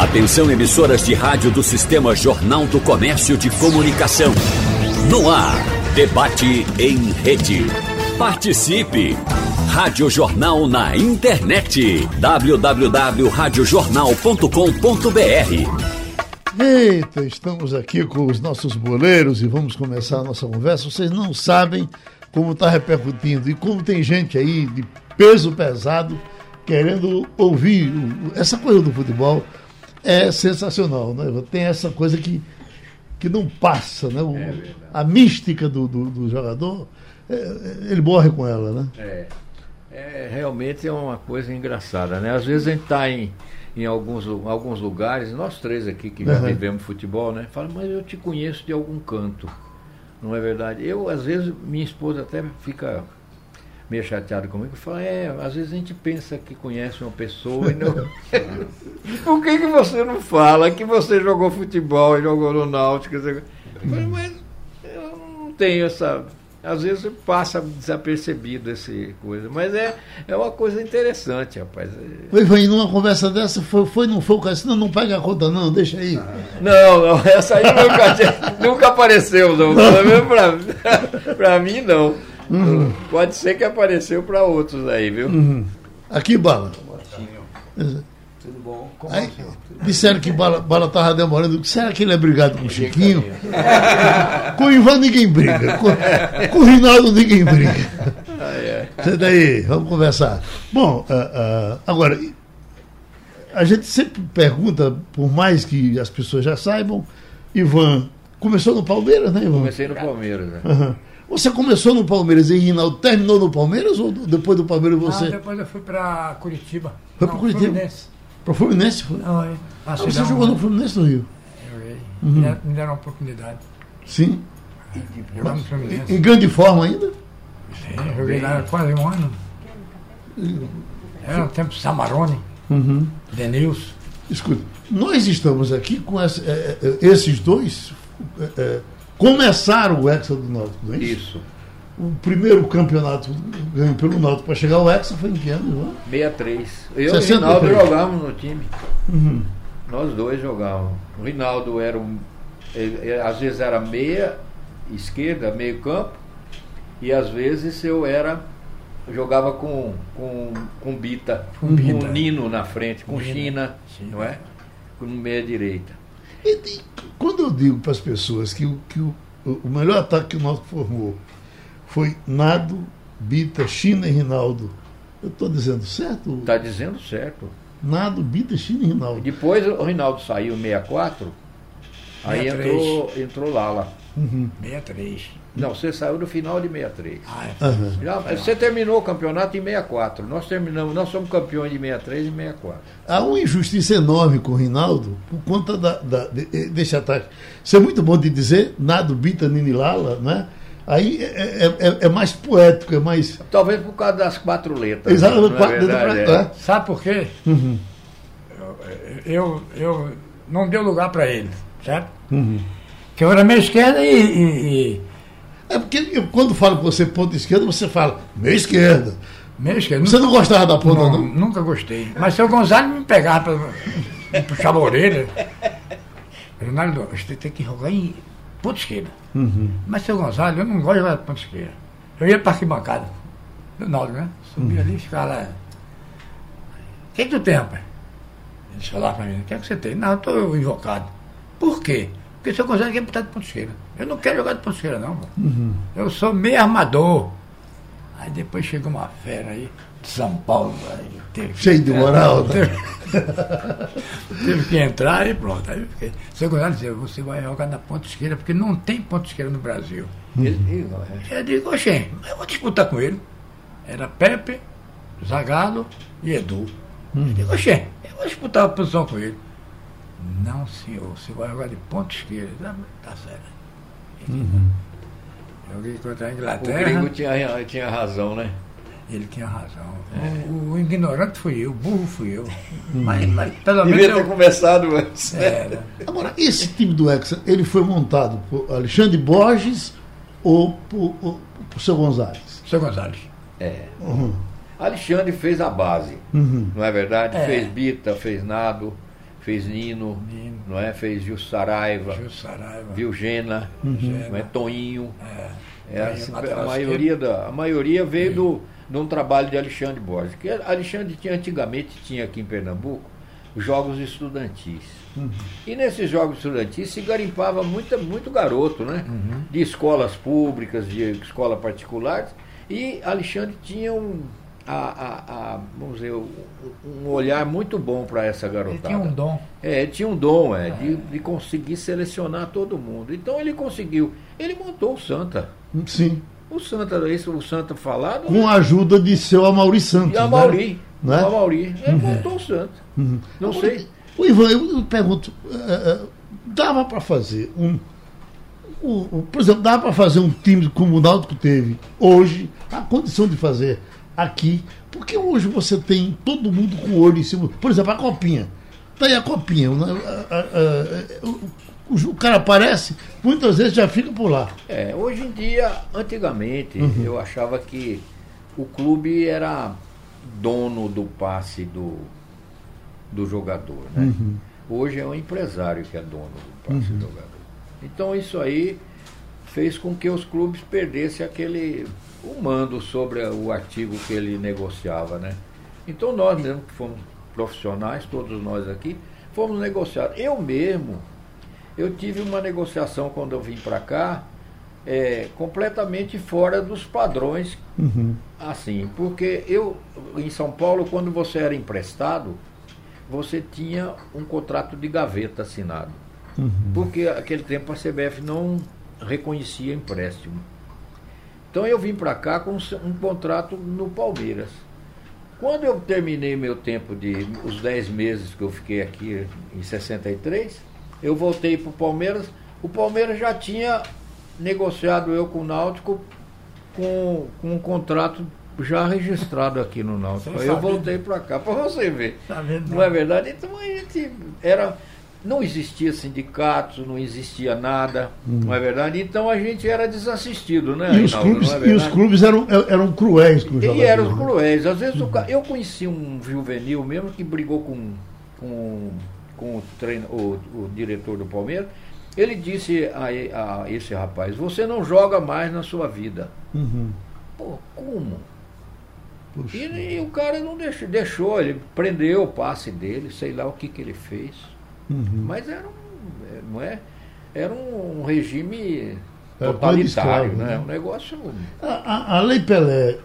Atenção emissoras de rádio do Sistema Jornal do Comércio de Comunicação. No ar, debate em rede. Participe! Rádio Jornal na internet. www.radiojornal.com.br Eita, estamos aqui com os nossos boleiros e vamos começar a nossa conversa. Vocês não sabem como está repercutindo e como tem gente aí de peso pesado querendo ouvir essa coisa do futebol é sensacional, né? Tem essa coisa que, que não passa, né? O, é a mística do, do, do jogador, é, ele morre com ela, né? É. é. Realmente é uma coisa engraçada, né? Às vezes a gente está em, em alguns, alguns lugares, nós três aqui que já uhum. vivemos futebol, né? Fala, mas eu te conheço de algum canto. Não é verdade? Eu, às vezes, minha esposa até fica meio chateado comigo, fala, é, às vezes a gente pensa que conhece uma pessoa e não. Por que, que você não fala que você jogou futebol e jogou no Náutico? Mas eu não tenho essa. Às vezes passa desapercebido esse coisa, mas é, é uma coisa interessante, rapaz. Foi, foi numa conversa dessa, foi, foi não foi o caso, não, não paga a conta, não, deixa aí. Não, não, essa aí nunca, nunca apareceu, não. Pelo menos pra, pra mim, não. Uhum. Pode ser que apareceu para outros aí, viu? Uhum. Aqui, Bala. Tudo bom? Como aí, disseram que Bala, Bala tava demorando. Será que ele é brigado com o Chiquinho? com o Ivan ninguém briga. Com, com o Rinaldo ninguém briga. Ah, é. Você daí, vamos conversar. Bom, uh, uh, agora, a gente sempre pergunta, por mais que as pessoas já saibam, Ivan começou no Palmeiras, né, Ivan? Comecei no Palmeiras, né? Uhum. Você começou no Palmeiras e Rinaldo terminou no Palmeiras ou depois do Palmeiras você? Não, depois eu fui para Curitiba. Foi para Curitiba? Fluminense. Para Fluminense? Foi? Não, é. Ah, você jogou no Fluminense do Rio? Joguei. Uhum. Me deram uma oportunidade. Sim. Jogar no Fluminense. Em grande forma ainda? Sim, joguei lá quase um ano. Era o tempo Samarone, uhum. Denilson. Escuta, nós estamos aqui com essa, é, é, esses dois é, começaram o Hexa do Náutico, não é isso? Isso. O primeiro campeonato ganho pelo Náutico para chegar ao Hexa foi em que ano, João? 63. Eu e o Rinaldo jogávamos no time. Uhum. Nós dois jogávamos. O Rinaldo era um. Ele, às vezes era meia esquerda, meio campo, e às vezes eu era. jogava com, com, com Bita, com, com Nino na frente, com. China, Sim. não é? Com meia direita. E, e, quando eu digo para as pessoas que, que o, o melhor ataque que o Náutico formou foi Nado, Bita, China e Rinaldo, eu estou dizendo certo? Está dizendo certo. Nado, Bita, China e Rinaldo. Depois o Rinaldo saiu em 64, aí entrou, entrou Lala. Uhum. 63. Não, você saiu no final de 63. Ah, é. Uhum. Já, você terminou o campeonato em 64. Nós terminamos, nós somos campeões de 63 e 64. Há uma injustiça enorme com o Rinaldo por conta da, da, de, desse ataque. Isso é muito bom de dizer, Nado, Bita, Nini Lala, né? Aí é, é, é, é, mais poético, é mais. Talvez por causa das quatro letras. Exatamente. Quatro é letras, é. é. Sabe por quê? Uhum. Eu, eu, eu, não deu lugar para ele, certo? Uhum. Que eu era meia esquerda e, e, e é porque eu, quando falo com você ponta esquerda, você fala meia esquerda. Meia esquerda. Você não gostava da ponta, não? não? Nunca gostei. Mas seu Gonzalo me pegava para puxar a orelha. Ronaldo, você tem que jogar em ponta esquerda. Uhum. Mas seu Gonzalo, eu não gosto de jogar de ponta esquerda. Eu ia para arquibancada. Ronaldo, né? Subia uhum. ali e ficava lá. O que, é que tu tem, rapaz? Ele falava para mim, o que é que você tem? Não, eu estou invocado. Por quê? Porque seu Gonzalo quer botar de ponta esquerda. Eu não quero jogar de ponta esquerda, não. Uhum. Eu sou meio armador. Aí depois chegou uma fera aí, de São Paulo. Aí Cheio de moral, né? Teve, teve, que entrar e pronto. Aí fiquei. Seu Gonzalo dizia, você vai jogar na ponta esquerda, porque não tem ponta esquerda no Brasil. Uhum. Ele, eu digo, oxê, eu vou disputar com ele. Era Pepe, Zagallo e Edu. Uhum. Eu digo, oxê, eu vou disputar a posição com ele. Não, senhor, você vai jogar de ponta esquerda. Tá, tá certo. Uhum. Joguei contra a Inglaterra. O gringo tinha, tinha razão, né? Ele tinha razão. É. O, o, ignorante fui eu, o burro fui eu. Uhum. Mas, mas pelo menos. Devia ter eu... começado antes. Era. Agora, esse time do Hexa, ele foi montado por Alexandre Borges ou por, por, por seu Gonzalez? Seu Gonzalez. É. Uhum. Alexandre fez a base, uhum. não é verdade? É. Fez Bita, fez Nado fez Nino, Nino. não é? Fez Gil Saraiva, Gil Saraiva. Vilgena, Uhum. não é? Toinho. É. É, assim, a, maioria da, a maioria veio do, de um trabalho de Alexandre Borges. Que Alexandre tinha, antigamente tinha aqui em Pernambuco jogos estudantis. Uhum. E nesses jogos estudantis se garimpava muita, muito garoto, né? Uhum. De escolas públicas, de escola particulares. E Alexandre tinha um, a, a, a, vamos dizer, um olhar muito bom para essa garotada. Ele tinha um dom. É, ele tinha um dom, é, De, de conseguir selecionar todo mundo. Então ele conseguiu. Ele montou o Santa. Sim. O Santa, esse, o Santa falado. Com a ajuda de seu Amaury Santos. E a Mauri. Né? O Amauri. Ele montou o Santa. Uhum. Não Agora, sei. O Ivan, eu, eu pergunto, uh, uh, dava para fazer um. o- o- por exemplo, dava para fazer um time como o Náutico teve hoje, a condição de fazer aqui, porque hoje você tem todo mundo com o olho em cima. Por exemplo, a copinha. Tá aí a copinha. A- a- a- o, o- cara aparece, muitas vezes já fica por lá. É, hoje em dia, antigamente, Uhum. eu achava que o clube era dono do passe do, do jogador. Né? Uhum. Hoje é o empresário que é dono do passe do jogador. Então isso aí fez com que os clubes perdessem aquele o mando sobre o artigo que ele negociava, né? Então nós mesmo que fomos profissionais, todos nós aqui, fomos negociar. Eu mesmo, eu tive uma negociação quando eu vim para cá, é, completamente fora dos padrões Uhum. Assim, porque eu, em São Paulo, quando você era emprestado, você tinha um contrato de gaveta assinado. Uhum. Porque aquele tempo a CBF não reconhecia empréstimo. Então eu vim para cá com um contrato no Palmeiras. Quando eu terminei meu tempo de os 10 meses que eu fiquei aqui em 63, eu voltei para o Palmeiras. O Palmeiras já tinha negociado eu com o Náutico com, com um contrato já registrado aqui no Náutico. Aí eu voltei para cá para você ver. Não é verdade? Então a gente era. Não existia sindicatos, não existia nada, não é verdade? Então a gente era desassistido, né? E os Reinaldo? clubes, é e os clubes eram, eram cruéis com os E jogadores. eram né? cruéis. Às vezes ca- eu conheci um juvenil mesmo que brigou com, com, com o, treino, o, o diretor do Palmeiras. Ele disse a, e- a esse rapaz: Você não joga mais na sua vida. Uhum. Pô, como? E, e o cara não deixou, deixou, ele prendeu o passe dele, sei lá o que, que ele fez. Uhum. Mas era um, é, não é? Era um regime Era totalitário, né? né? Um negócio. A, a- a Lei Pelé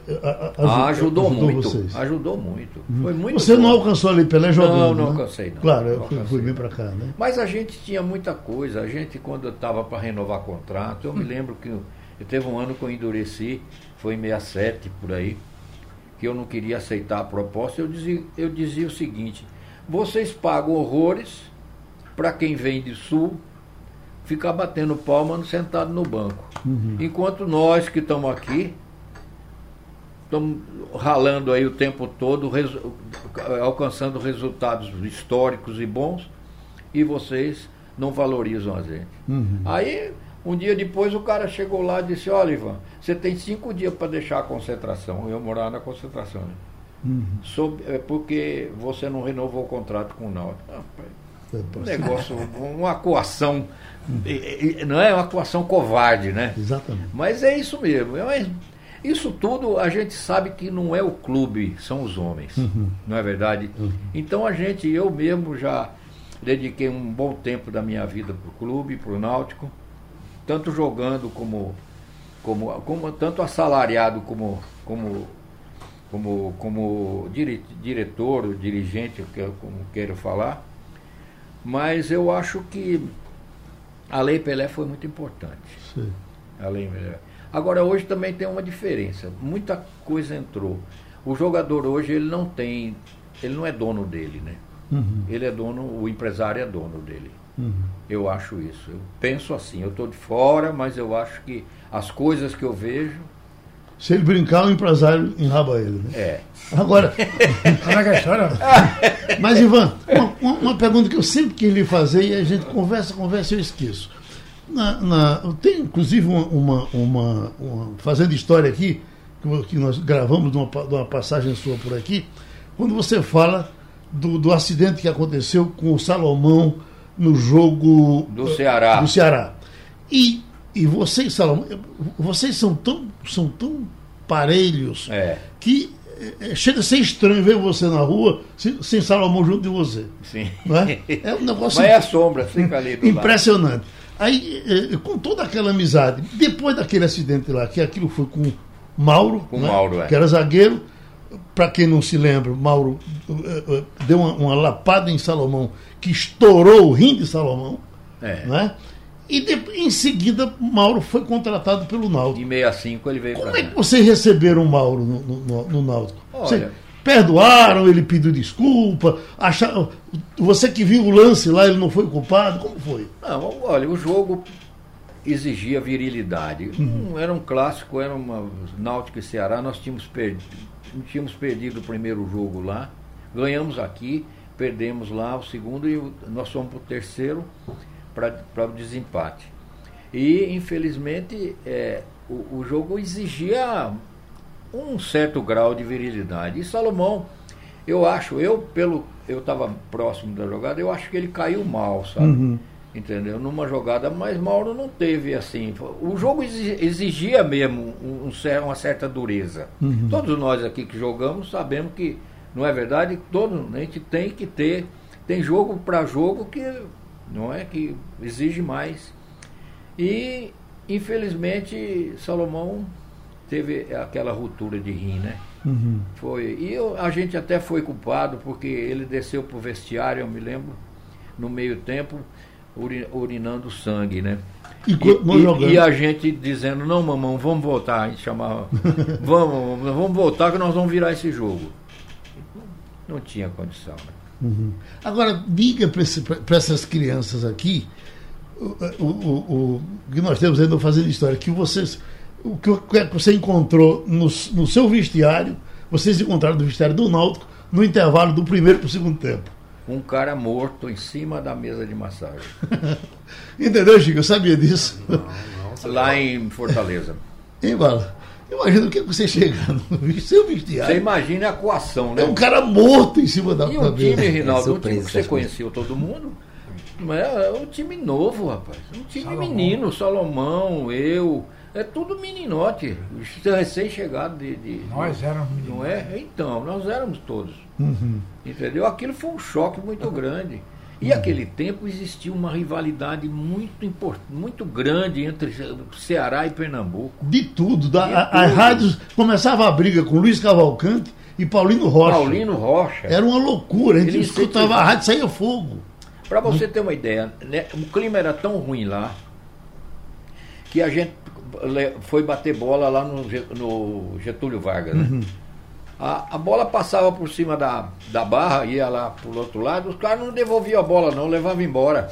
Ah, ajudou, muito. vocês. Ajudou muito. Foi muito Você não bom. alcançou a Lei Pelé jogando, Não, não né? alcancei, não. Claro, Não eu fui, fui bem não. para cá, né? Mas a gente tinha muita coisa. A gente, quando estava para renovar contrato, eu me lembro que eu, eu teve um ano que eu endureci, foi em 67 por aí, que eu não queria aceitar a proposta. Eu dizia, eu dizia o seguinte: vocês pagam horrores para quem vem de sul ficar batendo palma sentado no banco. Enquanto nós que estamos aqui estamos ralando aí o tempo todo, resu- alcançando resultados históricos e bons, e vocês não valorizam a gente. Uhum. Aí, um dia depois, o cara chegou lá e disse, olha, Ivan, você tem cinco dias para deixar a concentração. Eu morar na concentração. Né? Uhum. Sob- é porque você não renovou o contrato com o Náutico. Ah, pai, um negócio, uma coação, não é uma coação covarde, né? Exatamente. Mas é isso mesmo. É- Isso tudo a gente sabe que não é o clube, são os homens. Uhum. Não é verdade? Então a gente, eu mesmo já dediquei um bom tempo da minha vida para o clube, para o Náutico, tanto jogando como, como, como tanto assalariado como, como, como, como dire- diretor, ou dirigente, como quero falar. Mas eu acho que a Lei Pelé foi muito importante. Sim. Além melhor. Agora hoje também tem uma diferença. Muita coisa entrou. O jogador hoje ele não tem, ele não é dono dele, né? Uhum. Ele é dono, o empresário é dono dele. Uhum. Eu acho isso. Eu penso assim. Eu estou de fora, mas eu acho que as coisas que eu vejo Se ele brincar, o empresário enraba ele. Né? é. Agora, é é mas Ivan, uma, uma- pergunta que eu sempre quis lhe fazer e a gente conversa, conversa e eu esqueço. Na, na, tem inclusive uma, uma, uma- uma- fazendo história aqui, que, que nós gravamos de uma, de uma passagem sua por aqui, quando você fala do, do acidente que aconteceu com o Salomão no jogo do Ceará. Do Ceará. E, e vocês, Salomão, vocês são tão, são tão parelhos é. que é, chega a ser estranho ver você na rua sem, sem Salomão junto de você. Sim. Não é? é um negócio Mas é a sombra, fica ali impressionante. Lado. Aí, é, com toda aquela amizade, depois daquele acidente lá, que aquilo foi com Mauro, com né? Mauro é. que era zagueiro, para quem não se lembra, Mauro deu uma, uma, lapada em Salomão que estourou o rim de Salomão. É. Né? E de, em seguida, Mauro foi contratado pelo Náutico. Em 65 ele veio Como é que vocês receberam o Mauro no, no, no Náutico? Olha, perdoaram, ele pediu desculpa, acharam, você que viu o lance lá, ele não foi culpado, como foi? Não, olha, o jogo exigia virilidade. Uhum. Era um clássico, era uma Náutico e Ceará, nós tínhamos perdido, tínhamos perdido o primeiro jogo lá, ganhamos aqui, perdemos lá o segundo e nós fomos para o terceiro para o desempate. E, infelizmente, é, o, o, jogo exigia um certo grau de virilidade. E Salomão, eu acho, eu pelo eu estava próximo da jogada, eu acho que ele caiu mal, sabe? Uhum. Entendeu? Numa jogada, mas Mauro não teve assim. O jogo exigia mesmo um, um, uma certa dureza. Uhum. Todos nós aqui que jogamos sabemos que, não é verdade? Todo, a gente tem que ter. Tem jogo para jogo que não é que exige mais. E infelizmente Salomão teve aquela ruptura de rim, né? Uhum. Foi. E eu, a gente até foi culpado porque ele desceu pro vestiário, eu me lembro, no meio tempo, uri, urinando sangue, né? E, e, e, a gente dizendo, não, mamão, vamos voltar, a gente chamava, vamos, vamos voltar que nós vamos virar esse jogo. Não tinha condição, né? Uhum. Agora, diga para essas crianças aqui o, o, o, o, que nós temos ainda fazendo história, que vocês. O que você encontrou no, no seu vestiário, vocês encontraram no vestiário do Náutico no intervalo do primeiro para o segundo tempo. Um cara morto em cima da mesa de massagem. Entendeu, Chico? Eu sabia disso. Não, não, Lá em Fortaleza. Hein, Bala? Imagina o que você chegar no seu vestiário. Você imagina a coação, né? É um cara morto em cima da E o time, Rinaldo, um time que você conheceu todo mundo. É, é um time novo, rapaz. Um time Salomão. menino, Salomão, eu. É tudo meninote. Recém-chegado de, de, Nós éramos meninos. Não é? Então, nós éramos todos. Uhum. Entendeu? Aquilo foi um choque muito grande. E uhum. aquele tempo existia uma rivalidade muito importante, muito grande entre Ceará e Pernambuco. De tudo. Da, a, tudo. As rádios começava a briga com Luiz Cavalcante e Paulino Rocha. Paulino Rocha. Era uma loucura. A gente Ele escutava a rádio saía fogo. Para você ter uma ideia, né, o clima era tão ruim lá que a gente foi bater bola lá no, no Getúlio Vargas, né? Uhum. A, a, bola passava por cima da, da barra, ia lá pro outro lado, os caras não devolviam a bola não, levavam embora.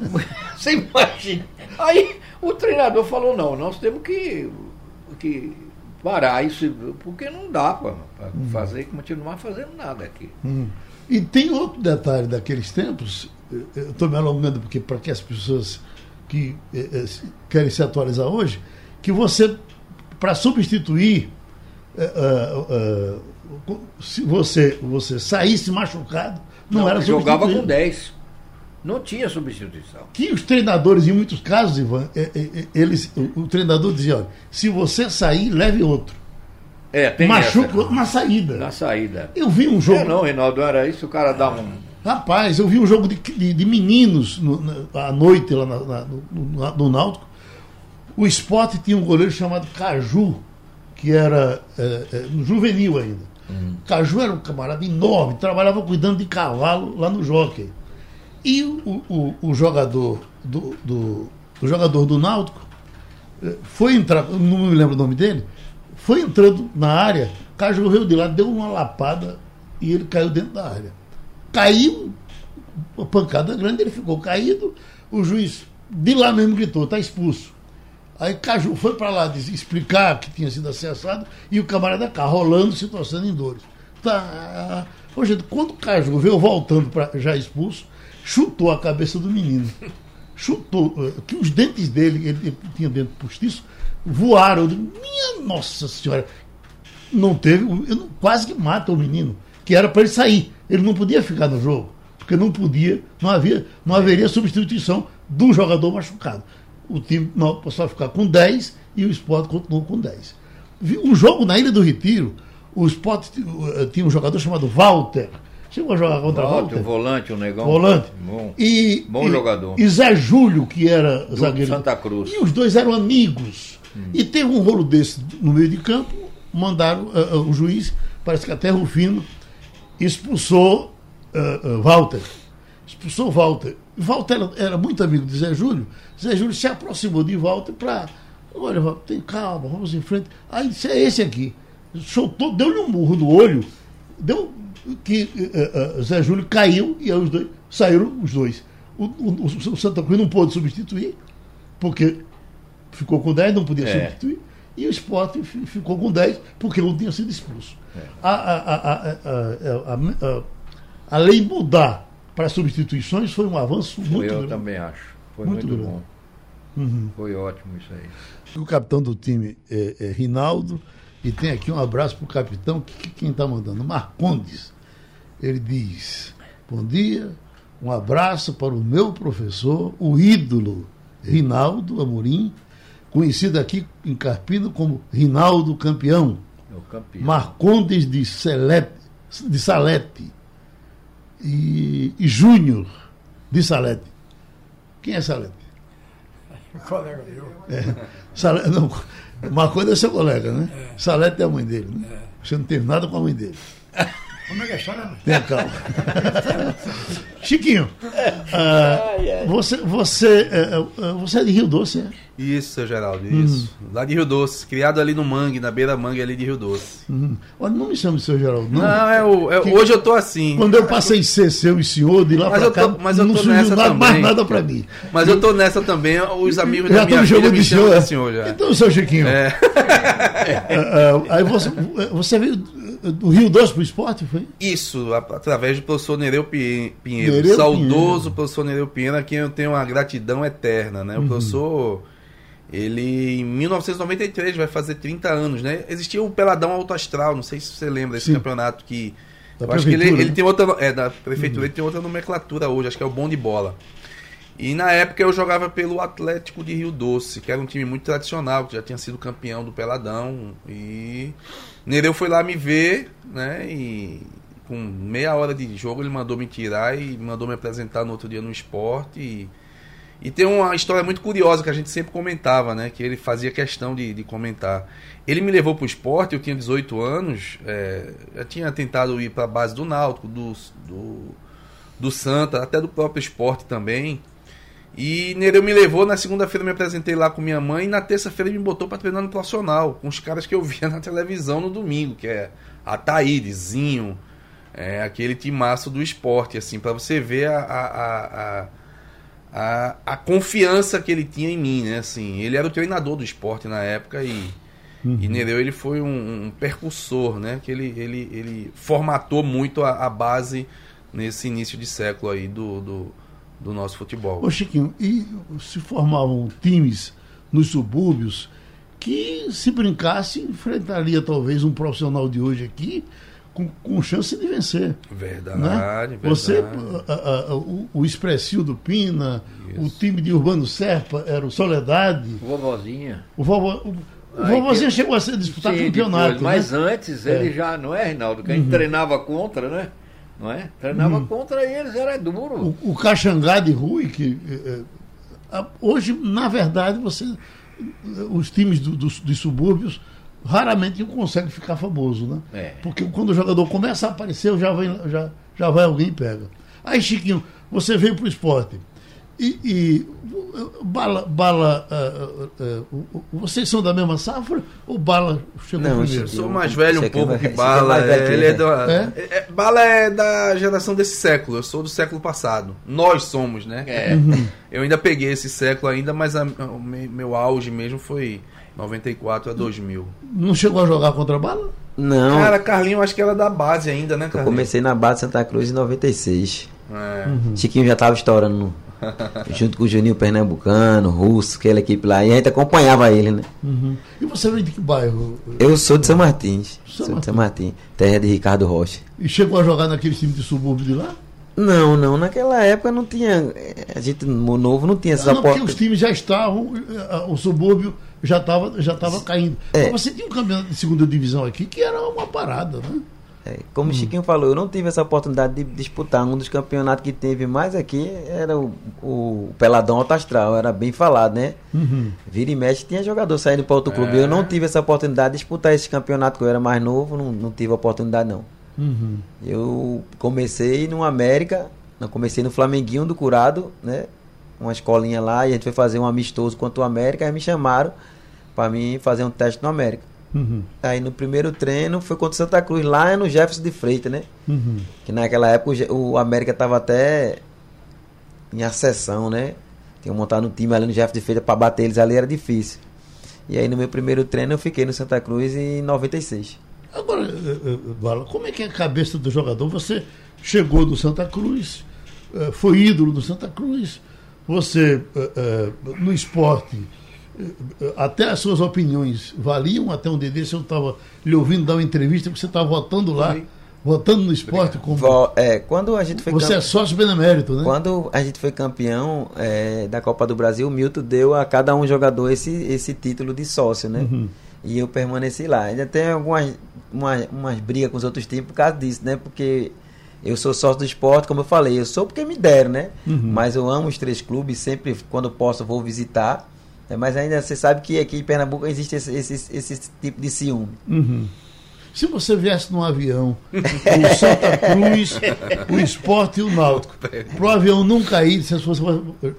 Você imagina. Aí o treinador falou, não, nós temos que, que parar isso, porque não dá para uhum. fazer, continuar fazendo nada aqui. Uhum. E tem outro detalhe daqueles tempos, eu estou me alongando porque para que as pessoas que eh, querem se atualizar hoje, que você, para substituir, eh, eh, se você, você saísse machucado, não, não era Jogava com 10. Não tinha substituição. Que os treinadores, em muitos casos, Ivan, eles, o, o treinador dizia, olha, se você sair, leve outro. É, tem Machuca essa. na saída. Na saída. Eu vi um jogo. É, não, Reinaldo, era isso, o cara dá um. Rapaz, eu vi um jogo de, de, de meninos no, na, à noite lá na, na, no, no, Náutico. O esporte tinha um goleiro chamado Caju, que era é, é, juvenil ainda. Hum. Caju era um camarada enorme, trabalhava cuidando de cavalo lá no jockey. E o, o, o jogador do, do, o jogador do Náutico foi entrar, não me lembro o nome dele, foi entrando na área, Caju veio de lá, deu uma lapada e ele caiu dentro da área. Caiu, uma pancada grande, ele ficou caído, o juiz de lá mesmo gritou, está expulso. Aí Caju foi para lá explicar que tinha sido acessado e o camarada cá rolando, se torcendo em dores. Tá. Hoje, quando o Caju veio voltando pra, já expulso, chutou a cabeça do menino. Chutou, eh, que os dentes dele, ele, ele tinha dente postiço, voaram. Digo, minha Nossa Senhora! Não teve, eu, quase que mata o menino. que era para ele sair. Ele não podia ficar no jogo, porque não podia, não havia, não haveria substituição do jogador machucado. O time passou a ficar com 10 e o esporte continuou com 10. O jogo na Ilha do Retiro, o esporte tinha um jogador chamado Walter. Chegou a jogar contra Walter. Walter. O volante, o negão. Volante. Bom, e, bom jogador. E Zé Júlio, que era Do zagueiro. Santa Cruz. E os dois eram amigos. Hum. E teve um rolo desse no meio de campo, mandaram uh, uh, o juiz, parece que até Rufino, expulsou uh, Walter. Expulsou Walter. Walter era, era, muito amigo de Zé Júlio. Zé Júlio se aproximou de Walter para. Olha, Walter, tem calma, vamos em frente. Aí disse, é esse aqui. Soltou, deu-lhe um murro no olho, deu que Zé Júlio caiu e aí os dois saíram os dois. O, o, o Santa Cruz não pôde substituir, porque ficou com 10, não podia É. substituir. E o esporte fi- ficou com 10 porque não tinha sido expulso. É. A, a, a, a, a, a- a- a lei mudar para substituições foi um avanço muito eu grande. também acho. Foi Muito muito, bom. Uhum. Foi ótimo isso aí. O capitão do time é, é Rinaldo. E tem aqui um abraço para o capitão, que, que- quem está mandando? Marcondes. Ele diz: Bom dia, um abraço para o meu professor, o ídolo Rinaldo Amorim, conhecido aqui em Carpino como Rinaldo Campeão. É o campeão. Marcondes de, Selete, de Salete e, e Júnior de Salete. Quem é Salete? Colega meu. Salete não, Marcondes é seu colega, né? Salete é a mãe dele, né? Você não teve nada com a mãe dele. Como é que é a história? Calma. Chiquinho, ah, você, você, eh, você é de Rio Doce, é? Isso, seu Geraldo, isso. Lá de Rio Doce, criado ali no Mangue, na beira mangue ali de Rio Doce. Uhum. Olha, não me chame de seu Geraldo, não. Não, é o, é- Que- hoje eu tô assim. Quando eu passei a ser seu e senhor, de lá Mas pra eu cá, tô- mas eu não tô surgiu nessa nada, mais também. nada pra mim. Mas eu tô nessa também, os amigos Já da minha filha me de chamam senhor. de senhor já. Então, seu Chiquinho, É. ah, aí você, você veio do Rio Doce pro esporte, foi? Isso, através do professor Nereu Pinheiro. Nereu saudoso Pinheiro. professor Nereu Pinheiro, a quem eu tenho uma gratidão eterna, né? O Uhum. professor, ele em 1993 vai fazer 30 anos, né? Existia o Peladão Alto Astral, não sei se você lembra desse Sim. campeonato que Da eu acho que ele, prefeitura, ele né? tem outra, é da prefeitura, ele tem outra nomenclatura hoje, acho que é o bom de bola. E na época eu jogava pelo Atlético de Rio Doce, que era um time muito tradicional, que já tinha sido campeão do Peladão. E Nereu foi lá me ver, né? E com meia hora de jogo ele mandou me tirar e mandou me apresentar no outro dia no esporte. E, e tem uma história muito curiosa que a gente sempre comentava, né? Que ele fazia questão de, de comentar. Ele me levou para o esporte, eu tinha 18 anos, é, já tinha tentado ir para a base do Náutico, do, do, do Santa, até do próprio esporte também. E Nereu me levou, na segunda-feira eu me apresentei lá com minha mãe, e na terça-feira ele me botou para treinar no profissional, com os caras que eu via na televisão no domingo, que é Ataíde, Zinho, é, aquele timaço do esporte, assim, para você ver a, a, a, a, a, confiança que ele tinha em mim, né? Assim, ele era o treinador do esporte na época e, e Nereu ele foi um, um percussor, né? Que ele, ele, ele formatou muito a, a base nesse início de século aí do, do, do nosso futebol. Ô Chiquinho, e se formavam times nos subúrbios que, se brincasse, enfrentaria talvez um profissional de hoje aqui com, com chance de vencer. Verdade, né? verdade. Você, a- a- o, o Expressil do Pina, o time de Urbano Serpa era o Soledade, Vovozinha. o vovó. O, o que- chegou a ser disputar Sim, campeonato. depois, mas né? antes ele já, não é, Reinaldo? Que a gente treinava contra, né? Não é? Treinava contra eles, era duro. o, o Caxangá de Rui, que eh, a- hoje, na verdade, você os times do- dos, dos subúrbios raramente conseguem ficar famoso, né? É. Porque quando o jogador começa a aparecer, já vai, já, já vai alguém e pega. Aí, Chiquinho, você veio para o esporte. E, e, Bala, Bala uh, uh, uh, vocês são da mesma safra ou Bala chegou Não, primeiro? Eu sou mais velho um é pouco que é Bala. ele é da, É? é- é- Bala é da geração desse século. Eu sou do século passado. Nós somos, né? É. Eu ainda peguei esse século ainda, mas a- o me- meu auge mesmo foi 94 a 2000. Não chegou a jogar contra a Bala? Não, Cara, Carlinho, acho que era da base ainda, né, eu Carlinho? comecei na base Santa Cruz em 96. É. Chiquinho já tava estourando junto com o Juninho Pernambucano, Russo, aquela equipe lá, e a gente acompanhava ele, né? Uhum. E você vem de que bairro? Eu sou de São Martins, São sou de São Martins, terra de Ricardo Rocha. E chegou a jogar naquele time de subúrbio de lá? Não, não, naquela época não tinha, a gente novo não tinha Ah, não, porque os times já estavam, eh, o subúrbio já estava já tava caindo. É. Mas você tinha um campeonato de segunda divisão aqui que era uma parada, né? É, como o Chiquinho falou, eu não tive essa oportunidade de disputar um dos campeonatos que teve mais aqui, era o, o Peladão Alto Astral, era bem falado, né? Vira e mexe tinha jogador saindo para outro clube. Eu não tive essa oportunidade de disputar esse campeonato, que eu era mais novo, não, não tive a oportunidade não. Eu comecei no América, não comecei no Flamenguinho do Curado, né? Uma escolinha lá, e a gente foi fazer um amistoso contra o América, aí me chamaram para mim fazer um teste no América. Aí no primeiro treino foi contra o Santa Cruz, lá no Jefferson de Freitas, né? Que naquela época o América tava até em acessão, né? Tinha montado um time ali no Jefferson de Freitas para bater eles ali era difícil. E aí no meu primeiro treino eu fiquei no Santa Cruz em 96. Agora, eh, eh, Bala, como é que é a cabeça do jogador? Você chegou do Santa Cruz, eh, foi ídolo do Santa Cruz, você eh, eh, no esporte, eh, eh, até as suas opiniões valiam, até um dia desse eu estava lhe ouvindo dar uma entrevista, porque você estava votando lá, votando no esporte como. Vo- é, quando a gente foi Você é campe- sócio benemérito, né? Quando a gente foi campeão é, da Copa do Brasil, o Milton deu a cada um jogador esse, esse título de sócio, né? E eu permaneci lá. Ainda tem algumas umas, umas brigas com os outros times por causa disso, né? Porque eu sou sócio do esporte, como eu falei, eu sou porque me deram, né? Mas eu amo os três clubes, sempre quando posso vou visitar. Mas ainda você sabe que aqui em Pernambuco existe esse, esse, esse tipo de ciúme. Se você viesse num avião, o Santa Cruz, o esporte e o Náutico, pro avião não cair, se fosse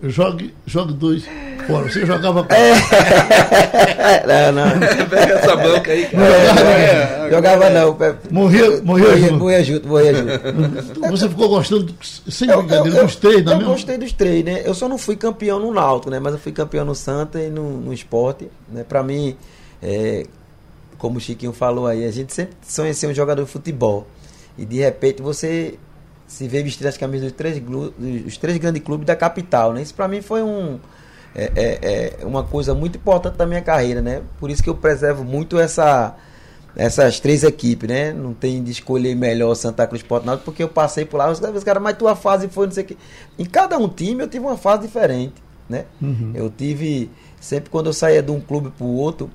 jogue, jogue dois fora. Você jogava com não, não. Pega essa banca aí. cara. É, Jogava não. Morria, morria Morria, junto. morria junto, morria junto. Você ficou gostando, sem Eu- brincadeira, eu- dos três, não é Eu mesmo? gostei dos três, né? Eu só não fui campeão no Náutico, né? Mas eu fui campeão no Santa e no, no esporte. Né? Pra mim, é, como o Chiquinho falou aí, a gente sempre sonha ser um jogador de futebol. E de repente você se vê vestir as camisas dos três, dos três grandes clubes da capital, né? Isso pra mim foi um. É, é- é uma coisa muito importante da minha carreira, né? Por isso que eu preservo muito essa, essas três equipes, né? Não tem de escolher melhor Santa Cruz Náutico, porque eu passei por lá, os caras, cara, mas tua fase foi não sei o que. Em cada um time eu tive uma fase diferente, né? Eu tive, sempre quando eu saía de um clube pro outro,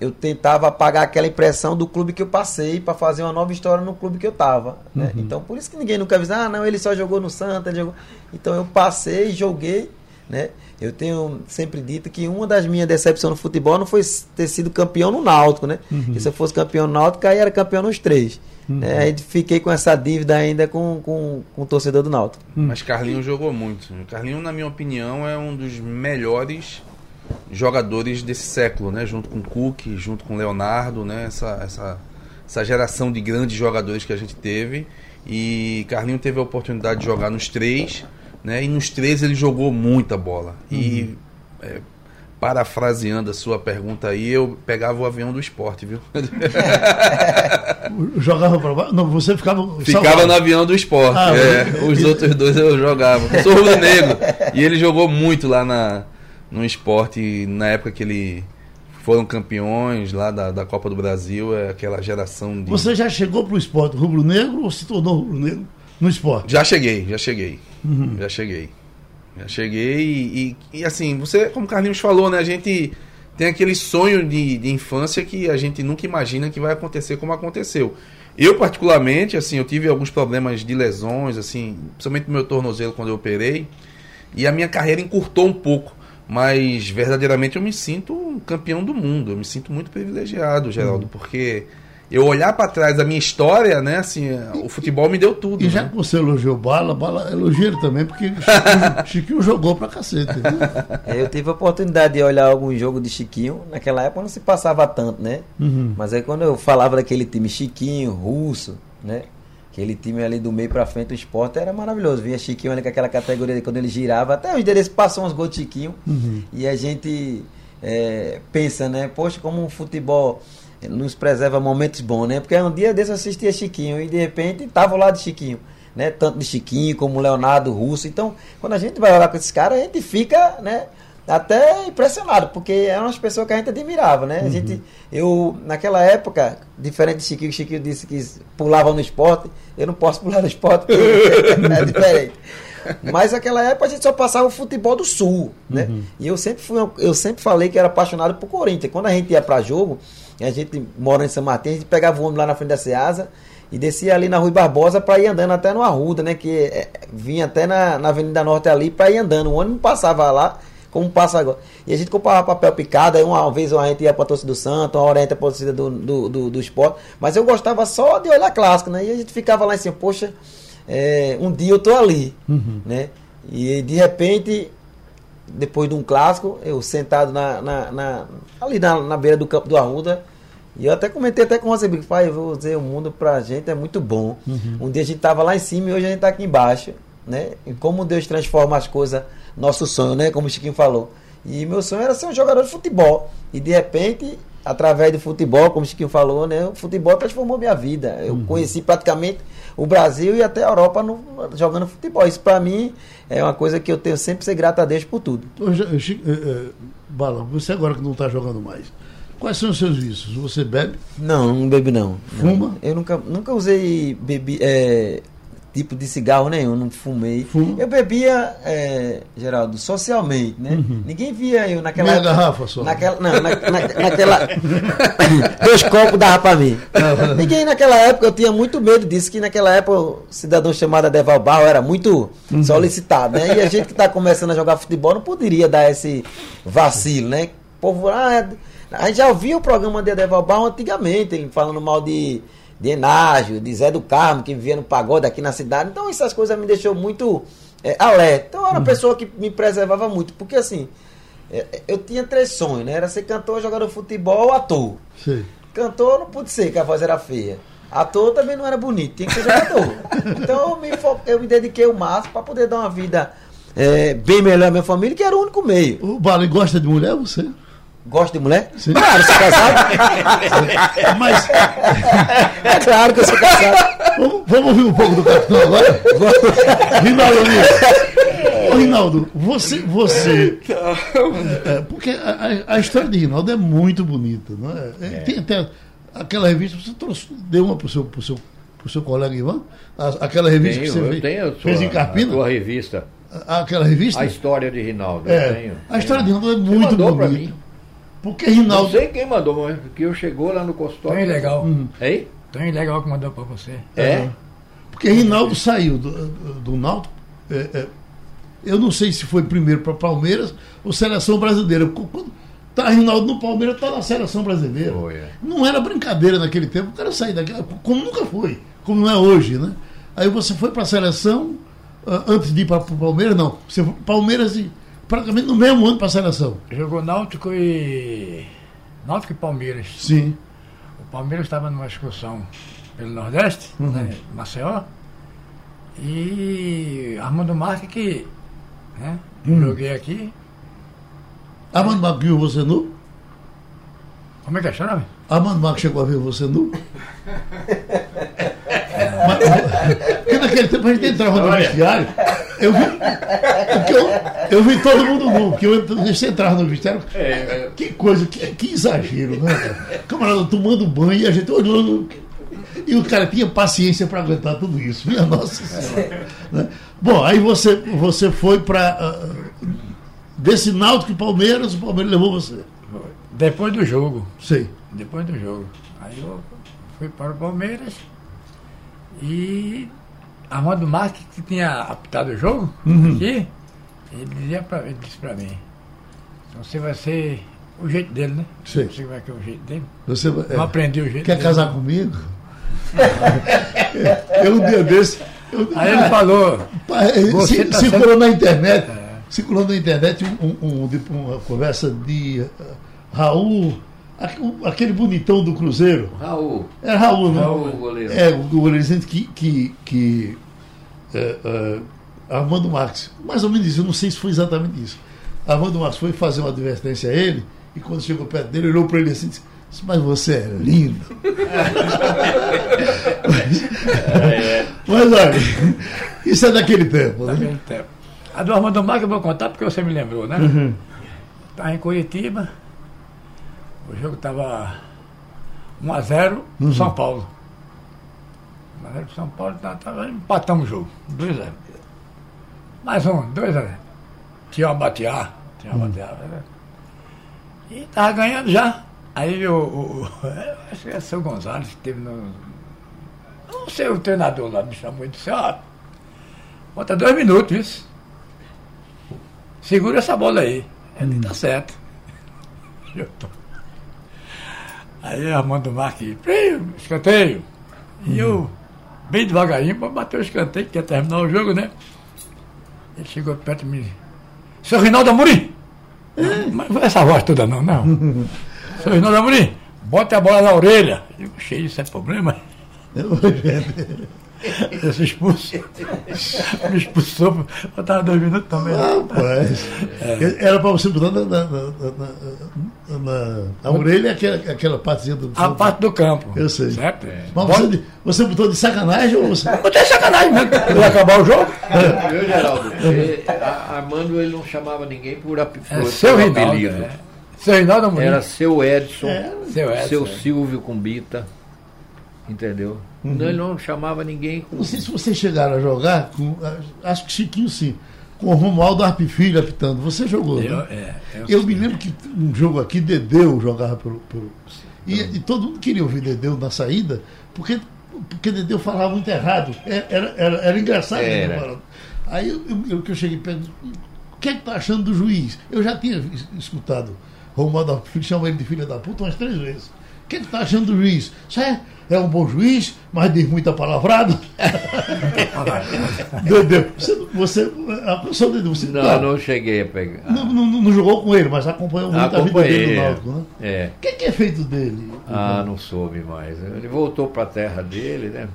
eu tentava apagar aquela impressão do clube que eu passei para fazer uma nova história no clube que eu tava, né? Então por isso que ninguém nunca avisa, ah, não, ele só jogou no Santa, ele jogou. Então eu passei, joguei, né? Eu tenho sempre dito que uma das minhas decepções no futebol não foi ter sido campeão no Náutico, né? Que se eu fosse campeão no Náutico, aí era campeão nos três. Né? Aí fiquei com essa dívida ainda com, com, com o torcedor do Náutico. Mas Carlinhos jogou muito. Carlinhos, na minha opinião, é um dos melhores jogadores desse século, né? Junto com Cook, junto com Leonardo, né? Essa, essa, essa geração de grandes jogadores que a gente teve. E Carlinhos teve a oportunidade de jogar nos três, né? E nos três ele jogou muita bola. E é, parafraseando a sua pergunta aí, eu pegava o avião do esporte, viu? Jogava pra baixo? Não, você ficava. Ficava salvado. no avião do esporte. Ah, é, mas- os outros dois eu jogava. Eu sou rubro-negro. e ele jogou muito lá na, no esporte, na época que ele foram campeões lá da, da Copa do Brasil, é aquela geração de. Você já chegou pro esporte rubro-negro ou se tornou rubro-negro no esporte? Já cheguei, já cheguei. Já cheguei. Já cheguei e, e, e, assim, você, como o Carlinhos falou, né? A gente tem aquele sonho de, de infância que a gente nunca imagina que vai acontecer como aconteceu. Eu, particularmente, assim, eu tive alguns problemas de lesões, assim, principalmente no meu tornozelo quando eu operei, e a minha carreira encurtou um pouco. Mas verdadeiramente eu me sinto um campeão do mundo. Eu me sinto muito privilegiado, Geraldo, porque eu olhar para trás da minha história, né, assim, o futebol me deu tudo. E já né? que você elogiou Bala, Bala elogia ele também, porque Chiquinho, Chiquinho jogou pra cacete. É, Eu tive a oportunidade de olhar algum jogo de Chiquinho. Naquela época não se passava tanto, né? Mas aí quando eu falava daquele time Chiquinho, Russo, né? Aquele time ali do meio pra frente, o esporte era maravilhoso. Via Chiquinho ali com aquela categoria de quando ele girava. Até os endereços passou uns gols de Chiquinho. E a gente é, pensa, né? Poxa, como o futebol nos preserva momentos bons, né? Porque um dia desse eu assistia Chiquinho e de repente tava lado de Chiquinho. né? Tanto de Chiquinho como Leonardo Russo. Então, quando a gente vai olhar com esses caras, a gente fica, né? Até impressionado, porque eram as pessoas que a gente admirava, né? A gente, eu, naquela época, diferente de Chiquinho, Chiquinho disse que pulava no esporte, eu não posso pular no esporte, é diferente. Mas naquela época a gente só passava o futebol do sul, né? Uhum. E eu sempre fui, eu sempre falei que era apaixonado por Corinthians. Quando a gente ia para jogo, a gente mora em São Martins, a gente pegava o ônibus lá na frente da Ceasa e descia ali na Rui Barbosa para ir andando até no Arruda, né? Que é, vinha até na, na Avenida Norte ali para ir andando. O ônibus passava lá como passa agora. E a gente comprava papel picado, aí uma vez a gente ia pra torcida do Santo, uma hora entra pra torcida do, do, do, do esporte. Mas eu gostava só de olhar clássico, né? E a gente ficava lá assim, poxa, é, um dia eu tô ali, uhum. né? E de repente, depois de um clássico, eu sentado na, na, na ali na, na, beira do campo do Arruda, e eu até comentei até com o Rosemiro, pai, eu vou dizer, o mundo pra gente é muito bom. Uhum. Um dia a gente tava lá em cima e hoje a gente tá aqui embaixo, né? E como Deus transforma as coisas, nosso sonho, né? Como o Chiquinho falou. E meu sonho era ser um jogador de futebol. E de repente, através do futebol, como o Chiquinho falou, né? O futebol transformou minha vida. Eu uhum. conheci praticamente o Brasil e até a Europa no, jogando futebol. Isso para mim é uma coisa que eu tenho sempre ser grato a Deus por tudo. Hoje, é, é, Bala, você agora que não está jogando mais, quais são os seus vícios? Você bebe? Não, não bebo não. Fuma? Não. Eu nunca, nunca usei bebi, é, tipo de cigarro nenhum, não fumei. Fuma. Eu bebia, é, Geraldo, socialmente, né? Uhum. Ninguém via eu naquela. Meia garrafa só. Naquela, não, na, na, naquela. dois copos dava pra mim. Ninguém naquela época, eu tinha muito medo disso, que naquela época o cidadão chamado Deval Barro era muito uhum. solicitado, né? E a gente que tá começando a jogar futebol não poderia dar esse vacilo, né? O povo, ah, a gente já ouvia o programa de Deval Barro antigamente, ele falando mal de de Enágio, de Zé do Carmo, que vivia no pagode aqui na cidade. Então essas coisas me deixou muito é, alerta. Então eu era uma uhum. pessoa que me preservava muito, porque assim, é, eu tinha três sonhos, né? Era ser cantor, jogador de futebol ou ator. Sim. Cantor não pude ser, que a voz era feia. Ator também não era bonito, tinha que ser jogador. então eu me, eu me dediquei o máximo para poder dar uma vida é, bem melhor à minha família, que era o único meio. O Bali gosta de mulher, você? Gosto de mulher? Sim. Claro, sou casado. Mas. É claro que eu sou casado. Vamos, vamos ouvir um pouco do capitão agora? Rinaldo Ô, Rinaldo, você. você é, porque a, a, história de Rinaldo é muito bonita, não é? é. Tem até aquela revista, você trouxe, deu uma pro seu, pro seu, pro seu colega Ivan? Aquela revista tenho, que você fez, tenho fez em Carpina? A tua revista. Aquela revista? A história de Rinaldo. É, tenho, a história tenho. de Rinaldo é muito bonita. Porque Rinaldo. Não sei quem mandou, mas que eu chegou lá no consultório. Tão legal. Uhum. Hein? Tão legal que mandou para você. É? Uhum. Porque Rinaldo saiu do, do Náutico. É, é, eu não sei se foi primeiro para Palmeiras ou seleção brasileira. Quando tá Rinaldo no Palmeiras, tá na seleção brasileira. Oh, yeah. Não era brincadeira naquele tempo, o cara sair daqui, como nunca foi, como não é hoje, né? Aí você foi para a seleção, ah, antes de ir para o Palmeiras, não. Você foi Palmeiras e praticamente no mesmo ano para a seleção. Jogou Náutico e. Náutico e Palmeiras. Sim. O Palmeiras estava numa excursão pelo Nordeste, uhum. né, Maceió. E Armando Marques que né, uhum. joguei aqui. Armando Marques viu você nu? Como é que é chama? Armando Marques chegou a ver você nu? Porque naquele tempo a gente entrava no vestiário, eu vi, eu, eu vi todo mundo nu, porque eu, você entrava no vestiário. É, é. Que coisa, que, que exagero, né? Camarada tomando banho e a gente olhando. E o cara tinha paciência para aguentar tudo isso. Minha nossa senhora. Né? Bom, aí você, você foi para. Uh, desse Náutico e Palmeiras, o Palmeiras levou você. Depois do jogo. Sei. Depois do jogo. Aí eu fui para o Palmeiras. E Armando Marques, que tinha apitado o jogo uhum. aqui, ele, dizia pra, ele disse para mim, então você vai ser o jeito dele, né? Sim. Você vai ser o jeito dele. Você vai, é, aprendi o jeito Quer dele. casar comigo? eu um dia desse. Eu, Aí ele falou. Você tá circulou sendo... na internet. É. Circulou na internet um, um, um, uma conversa de uh, Raul Aquele bonitão do Cruzeiro. Raul. É Raul, né? Raul, o goleiro. É, o goleiro dizendo que. que, que é, é, Armando Marques, mais ou menos isso, eu não sei se foi exatamente isso. Armando Marques foi fazer uma advertência a ele, e quando chegou perto dele, olhou para ele assim e disse: Mas você é lindo. mas, é, Mas olha, isso é daquele tempo, né? Daquele tempo. A do Armando Mar que eu vou contar porque você me lembrou, né? Uhum. Estava em Curitiba, o jogo estava 1x0 pro São Paulo. 1x0 pro São Paulo, tá, tá, empatamos o jogo, 2x0. Mais um, 2x0. Tinha uma batear, tinha uma batear. né? E tava ganhando já. Aí o, o, acho que é o seu Gonzalez que teve no. Não sei, o treinador lá me chamou e disse, ó, bota dois minutos, isso. Segura essa bola aí. Ele tá certo. Eu tô. Aí Armando Marques, "Prim, escanteio. E eu, bem devagarinho, para bater o escanteio, que ia terminar o jogo, né? Ele chegou perto de mim. Seu Rinaldo Amorim! Não, mas não é essa voz toda não, não. Seu Rinaldo Amorim, bota a bola na orelha. Eu cheio, isso é problema. Eu sou expulso. Me expulsou, eu tava dois minutos também. Rapaz, era para você botar na, na, na, na, na- na orelha aquela, aquela partezinha do. A parte do campo. Eu sei. Certo? Mas você, você botou de sacanagem ou você. Não tem sacanagem mesmo. Vai acabar o jogo? Viu, Geraldo? E, a- Armando ele não chamava ninguém por, ap- É por seu apelido. É. Seu Rinaldo Amorim. Era seu Edson, seu Edson. seu Silvio Cumbita. Entendeu? Não, ele não chamava ninguém com. Não sei se vocês chegaram a jogar com. Acho que Chiquinho sim. Com o Romualdo Arpe Filho apitando. Você jogou, Eu, né? é, eu, Eu me lembro que um jogo aqui, Dedeu jogava pelo. pelo e, e todo mundo queria ouvir Dedeu na saída, porque, porque Dedeu falava muito errado. Era, era, era, era engraçado. Era. ele falando. Aí eu, eu, eu, que eu cheguei perto, o que é que tá achando do juiz? Eu já tinha es- escutado Romualdo Arpe Filho chamar ele de filha da puta umas três vezes. O que é que tá achando do juiz? Isso é, é um bom juiz, mas diz muita palavrada. Dedeu, você, você, a pessoa Dedeu, você Não, claro, não cheguei a pegar. não, não- não jogou com ele, mas acompanhou muito a vida dele no Náutico, né? É. O que, que é feito dele? Ah, não soube mais. Ele voltou para a terra dele, né?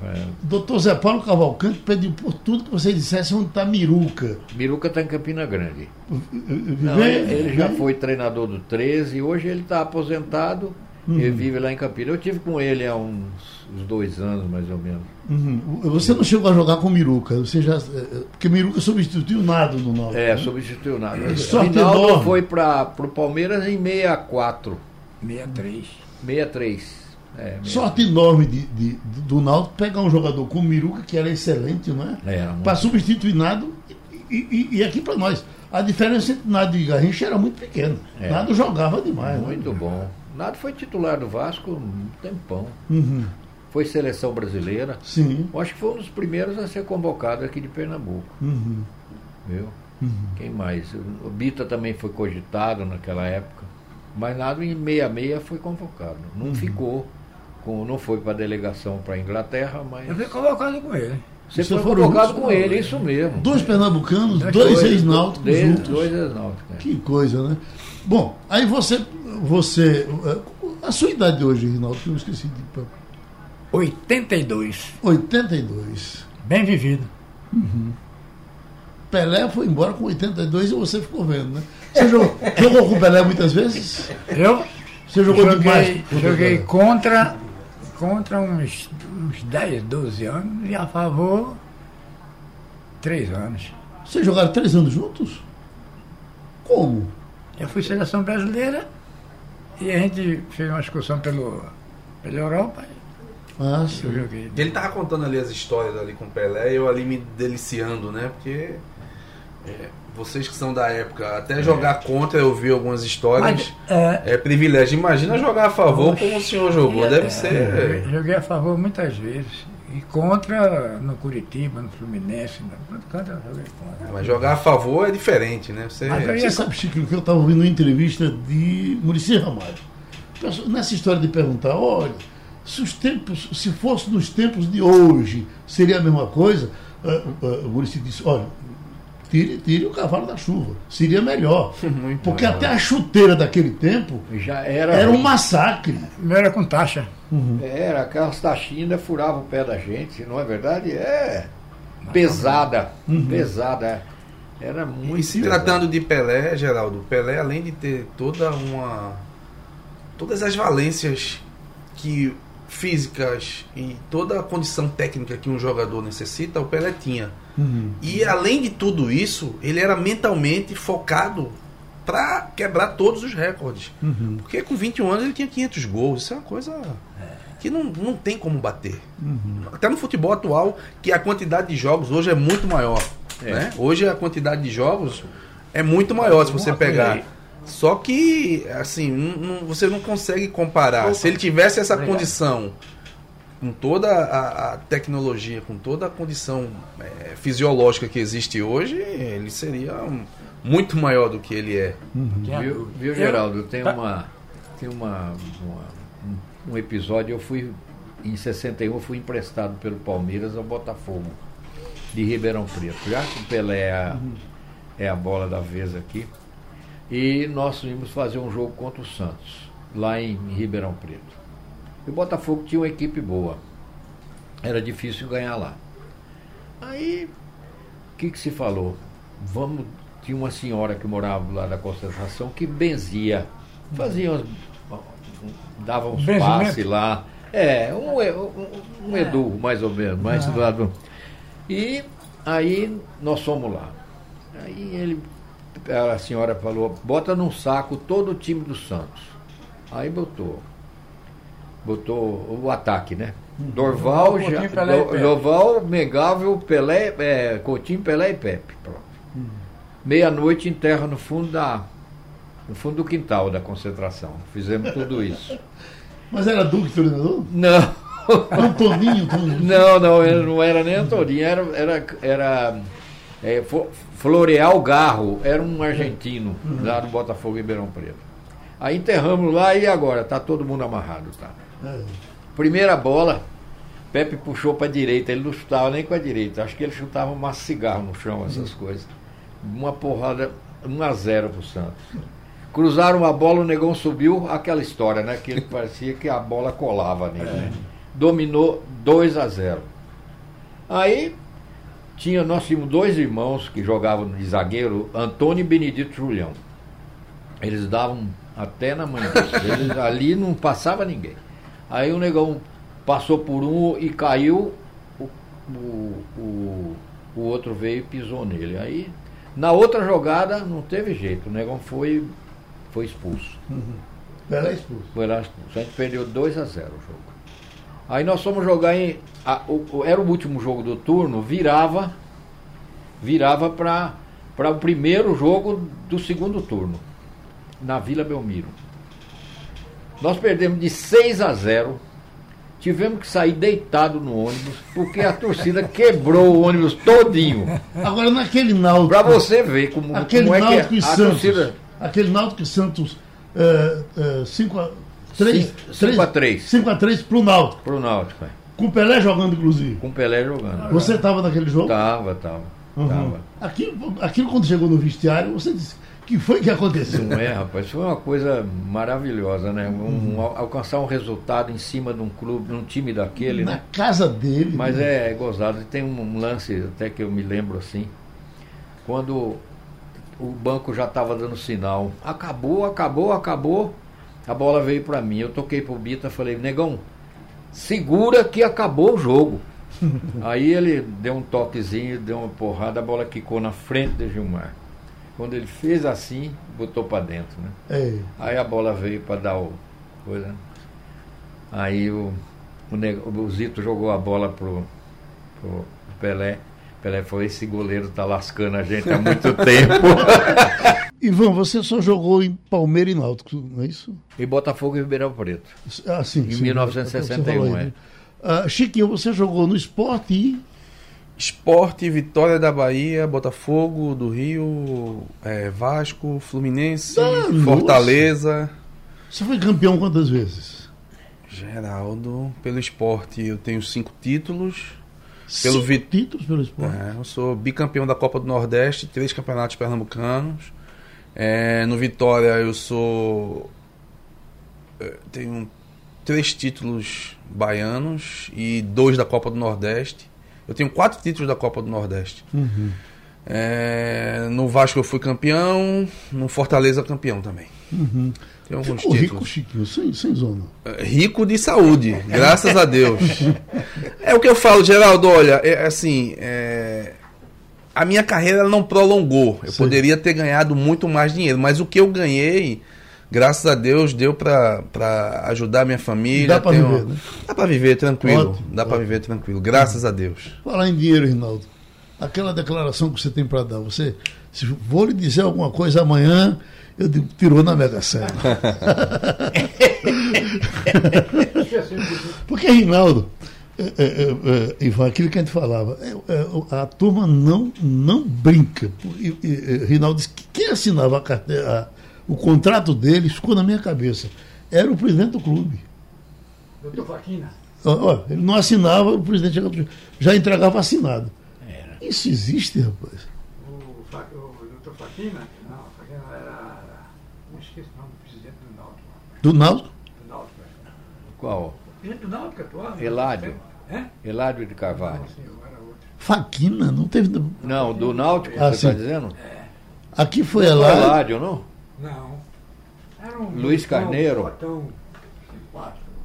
Doutor Zé Paulo Cavalcante pediu por tudo que você dissesse onde está Miruca. Miruca está em Campina Grande. Não, ele, já foi treinador do 13 e hoje ele está aposentado e vive lá em Campina. Eu tive com ele há uns, uns dois anos, mais ou menos. Uhum. Você não chegou a jogar com Miruca, você já. eh, Porque Miruca substituiu o Nado no Náutico. É, né? substituiu nada. Sorte Rinaldo enorme. foi para o Palmeiras em 64, 63. 63. É, 63. Sorte enorme de, de- do Náutico pegar um jogador como Miruca, que era excelente, não é? Era muito- Para substituir Nado. E, e- e aqui para nós, a diferença entre Nado e Garrincha era muito pequena. É. Nado jogava demais. né? Muito bom. Nado foi titular do Vasco um tempão. Uhum. Foi seleção brasileira. Sim. Eu acho que foi um dos primeiros a ser convocado aqui de Pernambuco. Uhum. Viu? Quem mais? O Bita também foi cogitado naquela época. Mas nada em 66 foi convocado. Não ficou. Com, não foi para a delegação para a Inglaterra, mas. Eu fui convocado com ele. Você Você foi juntos? com ele, isso mesmo. Dois pernambucanos, Dois- ex-náuticos dois- juntos. Dois ex-náuticos. é. Que coisa, né? Bom, aí você. você a sua idade hoje, Rinaldo, que eu esqueci de. 82. 82. Bem vivido. Pelé foi embora com 82 e você ficou vendo, né? Você jogou, jogou com o Pelé muitas vezes? Eu Você jogou demais. joguei, o joguei contra, contra uns, uns 10, 12 anos e a favor 3 anos. Vocês jogaram três anos juntos? Como? Eu fui seleção brasileira e a gente fez uma excursão pelo, pela Europa Ah, e eu sim. joguei. Ele tava contando ali as histórias ali com o Pelé e eu ali me deliciando, né? Porque é, vocês que são da época, até jogar contra eu vi algumas histórias. Mas, é, É privilégio. Imagina jogar a favor como o senhor jogou. Deve ser. Joguei a favor muitas vezes. E contra no Curitiba, no Fluminense, no canto eu joguei contra. Mas jogar a favor é diferente, né? Você. Mas eu Você sabe, Chico, que eu estava ouvindo uma entrevista de Murici Ramalho. Nessa história de perguntar, olha, se os tempos, se fosse nos tempos de hoje, seria a mesma coisa? Ah, o Murici disse, olha, tire, tire o cavalo da chuva, seria melhor. Muito Porque melhor. até a chuteira daquele tempo Já era. era um massacre. O meu era com taxa. Era, aquelas taxinhas ainda furavam o pé da gente, não é verdade? É. Pesada. Pesada. é. Era muito. E se pesada. tratando de Pelé, Geraldo, Pelé, além de ter toda uma. todas as valências que físicas e toda a condição técnica que um jogador necessita, o Pelé tinha. Uhum. E além de tudo isso, ele era mentalmente focado para quebrar todos os recordes. Uhum. Porque com 21 anos ele tinha 500 gols. Isso é uma coisa que não, não tem como bater. Uhum. Até no futebol atual, que a quantidade de jogos hoje é muito maior. É. Né? Hoje a quantidade de jogos é muito maior se você pegar. Só que, assim, não, você não consegue comparar. Opa. Se ele tivesse essa Obrigado. condição, com toda a, a, tecnologia, com toda a condição é, fisiológica que existe hoje, ele seria um, muito maior do que ele é. Uhum. Viu, viu, Geraldo? Tem tá. uma. Tem uma, uma um episódio, eu fui. Em 61 eu fui emprestado pelo Palmeiras ao Botafogo de Ribeirão Preto. Já que o Pelé é a, uhum. é a bola da vez aqui. E nós íamos fazer um jogo contra o Santos, lá em, Ribeirão Preto. E o Botafogo tinha uma equipe boa. Era difícil ganhar lá. Aí, o que, que se falou? Vamos. Tinha uma senhora que morava lá da concentração que benzia. Fazia umas, dava uns passes lá. É, um, um, um é. Edu, mais ou menos, mais ah. do lado. E aí nós fomos lá. Aí ele a senhora falou, bota num saco todo o time do Santos. Aí botou. Botou o ataque, né? Uhum. Dorval, já, Dorval, Megável, Pelé, é, Coutinho, Pelé e Pepe. Uhum. Meia-noite enterra no fundo da. No fundo do quintal da concentração. Fizemos tudo isso. Mas era Duque treinador? Não. Antoninho, Antoninho. Não, não, não era nem Antoninho, era, era, era é, Floreal Garro era um argentino uhum. lá do Botafogo Ribeirão Preto. Aí enterramos lá e agora? Tá todo mundo amarrado, tá? É. Primeira bola, Pepe puxou para a direita, ele não chutava nem com a direita, acho que ele chutava uma cigarro no chão, essas uhum. coisas. Uma porrada, 1 a 0 pro Santos. Cruzaram uma bola, o negão subiu, aquela história, né? Que ele parecia que a bola colava nele. É. Né? Dominou 2 a 0. Aí tinha, nós tínhamos dois irmãos que jogavam de zagueiro, Antônio e Benedito Julião. Eles davam até na manhã. Eles, ali não passava ninguém. Aí o negão passou por um e caiu, o, o, o, o outro veio e pisou nele. Aí, na outra jogada, não teve jeito. O negão foi, foi expulso. Uhum. Foi lá expulso. Foi lá expulso. A gente perdeu 2 a 0 o jogo. Aí nós fomos jogar em. A, o, era o último jogo do turno, virava. Virava para o primeiro jogo do segundo turno. Na Vila Belmiro. Nós perdemos de 6 a 0. Tivemos que sair deitado no ônibus, porque a torcida quebrou o ônibus todinho. Agora naquele Náutico. Para você ver como, aquele como é que é, a Santos, torcida. Aquele Náutico Santos 5 uh, uh, 5 a 3. 5 a 3 pro Náutico. Pro Náutico, é. Com o Pelé jogando, inclusive. Com o Pelé jogando. Você estava naquele jogo? Tava, tava. Uhum. tava. Aquilo, aquilo quando chegou no vestiário, você disse. que foi que aconteceu? Não é, rapaz, foi uma coisa maravilhosa, né? Um, um, alcançar um resultado em cima de um clube, num time daquele, Na né? casa dele. Mas né? é, é gozado. Tem um lance até que eu me lembro assim. Quando o banco já estava dando sinal. Acabou, acabou, acabou. A bola veio para mim. Eu toquei pro Bita falei, negão, segura que acabou o jogo. Aí ele deu um toquezinho, deu uma porrada, a bola quicou na frente de Gilmar. Quando ele fez assim, botou para dentro, né? Ei. Aí a bola veio para dar o coisa. Né? Aí o, o, o Zito jogou a bola pro, pro Pelé. Pelé falou, esse goleiro tá lascando a gente há muito tempo. Ivan, você só jogou em Palmeiras e Náutico, não é isso? E Botafogo e Ribeirão Preto. Ah, sim. Em sim, 1961, é. Uh, Chiquinho, você jogou no esporte e. Esporte, Vitória da Bahia, Botafogo do Rio, é, Vasco, Fluminense, ah, Fortaleza. Nossa. Você foi campeão quantas vezes? Geraldo, pelo esporte eu tenho cinco títulos. Pelo vi... títulos pelo esporte? É, eu sou bicampeão da Copa do Nordeste, três campeonatos pernambucanos. É, no Vitória eu sou. É, tenho três títulos baianos e dois da Copa do Nordeste. Eu tenho quatro títulos da Copa do Nordeste. Uhum. É, no, Vasco eu fui campeão, no Fortaleza campeão também. Uhum. Tem alguns Ficou rico, títulos. Chiquinho, sem, sem zona. É, Rico de saúde, graças a Deus. É o que eu falo, Geraldo, olha, é, assim, é, a minha carreira não prolongou. Eu poderia ter ganhado muito mais dinheiro, mas o que eu ganhei, graças a Deus, deu pra ajudar a minha família. Dá ter viver, um- né? Dá pra viver tranquilo. Ótimo, dá ótimo. viver tranquilo, graças a Deus. Falar em dinheiro, Rinaldo. Aquela declaração que você tem para dar. Você, se vou lhe dizer alguma coisa amanhã, eu digo, tirou na Mega Sena. Porque, Rinaldo, é, é, é, é, Ivan, aquilo que a gente falava, é, é, a turma não, não brinca. E, e, Rinaldo disse que quem assinava a carteira, a- o contrato dele ficou na minha cabeça. Era o presidente do clube. Doutor Faquina. Ó, ele não assinava, o presidente já entregava assinado. Isso existe, rapaz. O, Fa- o doutor Faquina era. Não esqueço o nome do presidente do Náutico. Do Náutico? Do Náutico, é. Qual? Do Náutico atual. Eládio. É? Eládio de Carvalho. Faquina, não teve. Não, do Náutico, Ah, você está dizendo? Aqui foi lá. Eládio, não? Não. Era um. Luiz um Carneiro. botão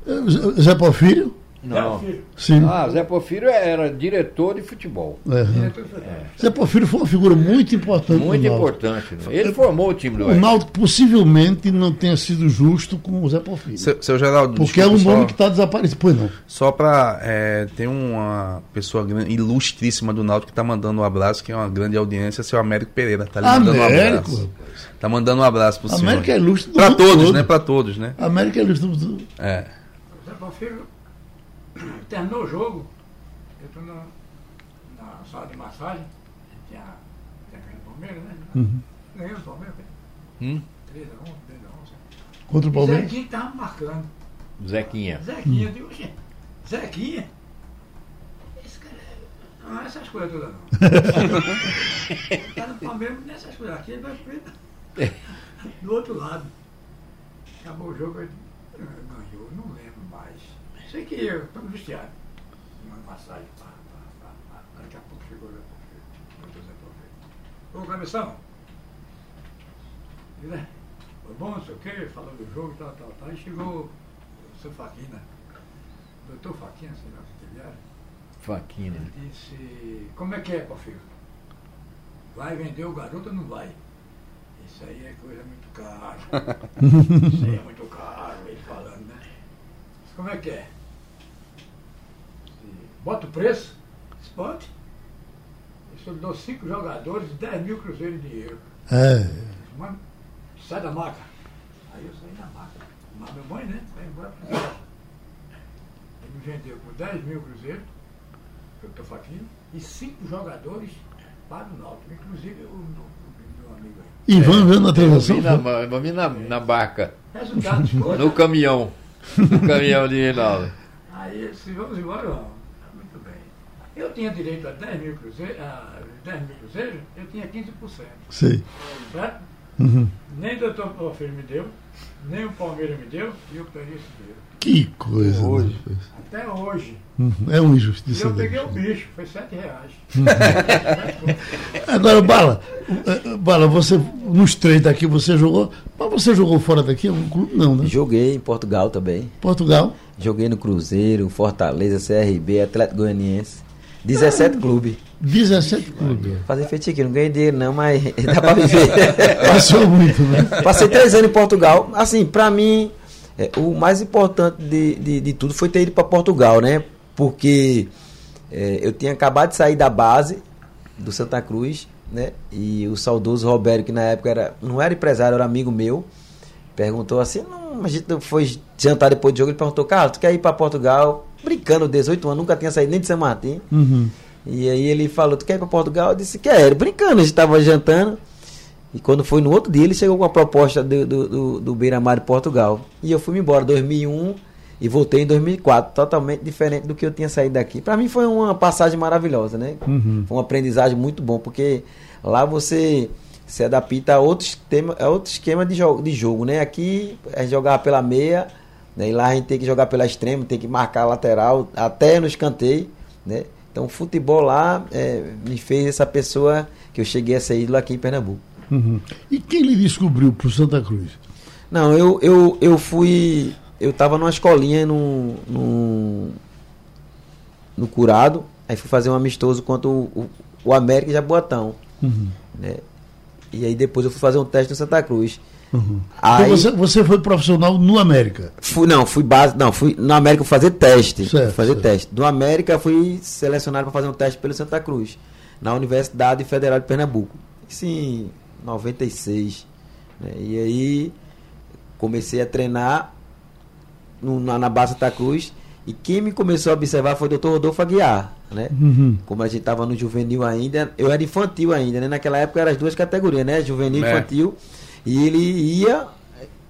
eh, Zé Porfírio? Não. Sim. Ah, Zé Porfírio era diretor de futebol. É. diretor de futebol. Zé Porfírio foi uma figura muito importante. Muito importante. né? Ele formou o time do O Oeste. Náutico possivelmente não tenha sido justo com o Zé Porfírio. Seu, seu Geraldo, porque é um desculpa, nome só- que está desaparecido. Pois não. Só pra. É, tem uma pessoa gran- ilustríssima do Náutico que tá mandando um abraço, que é uma grande audiência, seu Américo Pereira. Tá lhe mandando um Américo, abraço. rapaz. Tá mandando um abraço pro senhor. América é ilustre do Pra mundo todos, todo. né? Pra todos, né? América é ilustre do mundo. É. O Zé Porfírio terminou o jogo. Eu estou na, na sala de massagem. Tinha, tinha ganho o Palmeiras, né? Uhum. Ganhou o Palmeiras. Hum? 3 a 1, 3 a 1. Contra o Palmeiras. Zequinha estava marcando. Zequinha. Zequinha, eu digo, "Oxê, Zequinha? Esse cara é... Não é essas coisas todas não. o cara do Palmeiras não é essas coisas. Aqui ele vai ver do outro lado. Acabou o jogo, ele eh, ganhou, não lembro mais. Sei que eu estou no vestiário. Uma massagem, pá, pá, pá, pá. Daqui a pouco chegou o Porfírio. Doutor Zé Porfírio. Ô, cabeção. E, né? Foi bom, não sei o quê, falou do jogo, tal, tal, tal. Aí chegou o seu Faquina, doutor Faquina, sei lá o que ele era. Faquina. Ele disse, como é que é, Porfírio? Vai vender o garoto ou não vai? Isso aí é coisa muito cara. Isso aí é muito caro, ele falando, né? Disse, Como é que é? Bota o preço? Bote. Isso eu dou cinco jogadores, 10 mil cruzeiros de dinheiro. É. Mano, sai da maca. Aí eu saí da maca. Tomar meu banho, né? Vai embora pra casa. Ele me vendeu por 10 mil cruzeiros, que eu tô faquinho, e cinco jogadores para o Náutico, inclusive o, o- o meu amigo aí. Ivan vendo na Eu televisão. vi na, eu vi na, na barca, Resultados, coisas. no caminhão. No caminhão de Reinaldo. Aí disse, vamos embora, vamos. Eu tinha direito a 10 mil cruzeiros, a 10 mil cruzeiros, eu tinha 15%. Sei. Certo? Uhum. Nem o doutor Porfírio me deu, nem o Palmeiras me deu, e eu peguei esse dinheiro. Que coisa. né, Hoje. rapaz? Até hoje. Uhum. É uma E injustiça. eu peguei o bicho, foi 7 reais. Agora, Bala, eh, Bala, você, nos três daqui você jogou, mas você jogou fora daqui? Algum clube? Não, né? Joguei em Portugal também. Portugal. Joguei no Cruzeiro, Fortaleza, CRB, Atlético Goianiense. 17 clubes. 17 clubes. Fazer aqui, não ganhei dinheiro não, mas dá pra viver. Passou muito, né? Passei três anos em Portugal. Assim, pra mim, é, o mais importante de, de, de tudo foi ter ido pra Portugal, né? Porque é, eu tinha acabado de sair da base do Santa Cruz, né? E o saudoso Roberto, que na época era, não era empresário, era amigo meu, perguntou assim: não, a gente foi jantar depois do jogo. Ele perguntou, Carlos, tu quer ir pra Portugal? Brincando, 18 anos, nunca tinha saído nem de São Martin. Uhum. E aí ele falou, tu quer ir pra Portugal? Eu disse, quero, brincando, a gente tava jantando. E quando foi no outro dia, ele chegou com a proposta do, do, do, do Beira Mar de Portugal. E eu fui embora em 2001 e voltei em 2004, totalmente diferente do que eu tinha saído daqui. Para mim foi uma passagem maravilhosa, né? Uhum. Foi uma aprendizagem muito bom, porque lá você se adapta a outro esquema, a outro esquema de, jogo, de jogo, né? Aqui gente jogava pela meia, né? e lá a gente tem que jogar pela extrema, tem que marcar a lateral, até no escanteio, né? Então o futebol lá é, me fez essa pessoa que eu cheguei a ser ídolo aqui em Pernambuco. Uhum. E quem lhe descobriu pro Santa Cruz? Não, eu, eu, eu fui. Eu tava numa escolinha no, no, no Curado, aí fui fazer um amistoso contra o, o, o América de Jaboatão. Uhum. Né? E aí depois eu fui fazer um teste no Santa Cruz. Uhum. Aí- Então você, você foi profissional no América. Fui, não, fui base. Não, fui no América fazer teste. Certo, fazer certo. teste. Do América fui selecionado para fazer um teste pelo Santa Cruz, na Universidade Federal de Pernambuco. Isso em 96. né? E aí comecei a treinar no- na, na base Santa Cruz. E quem me começou a observar foi o Dr. Rodolfo Aguiar, né? Uhum. Como a gente estava no juvenil ainda, eu era infantil ainda, né? Naquela época eram as duas categorias, né? Juvenil e É. infantil. E ele ia,